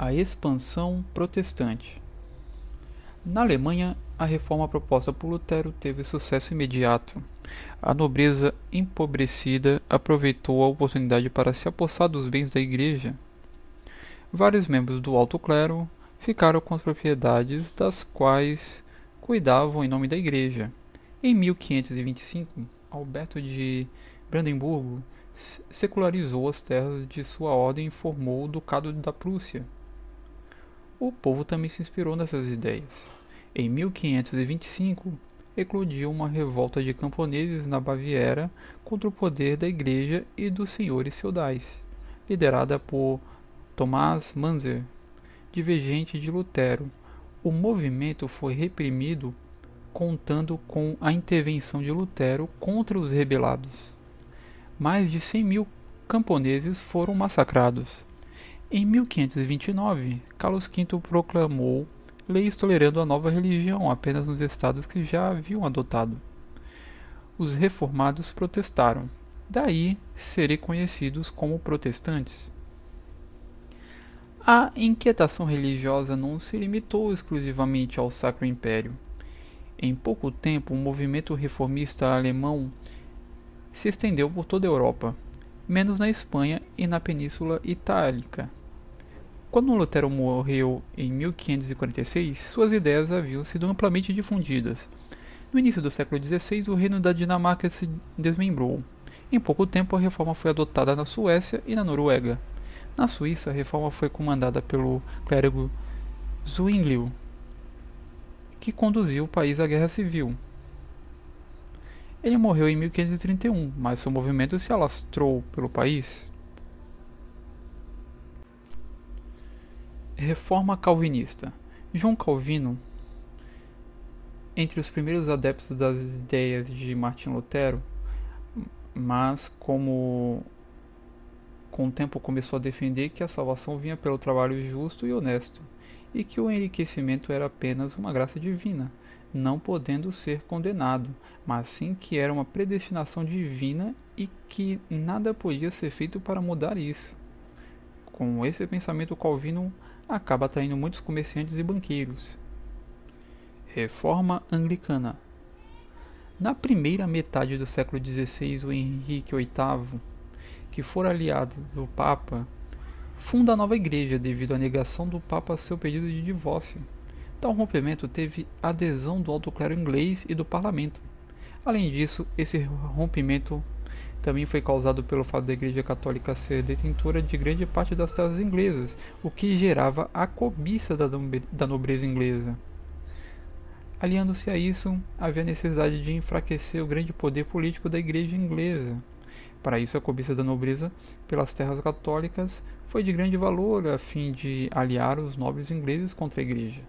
A expansão protestante. Na Alemanha, a reforma proposta por Lutero teve sucesso imediato. A nobreza empobrecida aproveitou a oportunidade para se apossar dos bens da igreja. Vários membros do alto clero ficaram com as propriedades das quais cuidavam em nome da igreja. Em 1525, Alberto de Brandemburgo secularizou as terras de sua ordem e formou o Ducado da Prússia. O povo também se inspirou nessas ideias. Em 1525, eclodiu uma revolta de camponeses na Baviera contra o poder da igreja e dos senhores feudais, liderada por Tomás Manzer, divergente de Lutero. O movimento foi reprimido contando com a intervenção de Lutero contra os rebelados. Mais de 100 mil camponeses foram massacrados. Em 1529, Carlos V proclamou leis tolerando a nova religião apenas nos estados que já haviam adotado. Os reformados protestaram, daí serem conhecidos como protestantes. A inquietação religiosa não se limitou exclusivamente ao Sacro Império. Em pouco tempo, o movimento reformista alemão se estendeu por toda a Europa, menos na Espanha e na Península Itálica. Quando Lutero morreu em 1546, suas ideias haviam sido amplamente difundidas. No início do século XVI, o reino da Dinamarca se desmembrou. Em pouco tempo, a reforma foi adotada na Suécia e na Noruega. Na Suíça, a reforma foi comandada pelo clérigo Zwinglio, que conduziu o país à guerra civil. Ele morreu em 1531, mas seu movimento se alastrou pelo país Reforma calvinista. João Calvino, entre os primeiros adeptos das ideias de Martin Lutero, mas como com o tempo começou a defender que a salvação vinha pelo trabalho justo e honesto, e que o enriquecimento era apenas uma graça divina, não podendo ser condenado, mas sim que era uma predestinação divina e que nada podia ser feito para mudar isso. Com esse pensamento, Calvino acaba atraindo muitos comerciantes e banqueiros. Reforma Anglicana Na primeira metade do século XVI, o Henrique VIII, que for aliado do Papa, funda a nova igreja devido à negação do Papa a seu pedido de divórcio. Tal rompimento teve adesão do alto clero inglês e do parlamento. Além disso, esse rompimento também foi causado pelo fato da Igreja Católica ser detentora de grande parte das terras inglesas, o que gerava a cobiça da nobreza inglesa. Aliando-se a isso, havia necessidade de enfraquecer o grande poder político da Igreja inglesa. Para isso, a cobiça da nobreza pelas terras católicas foi de grande valor a fim de aliar os nobres ingleses contra a Igreja.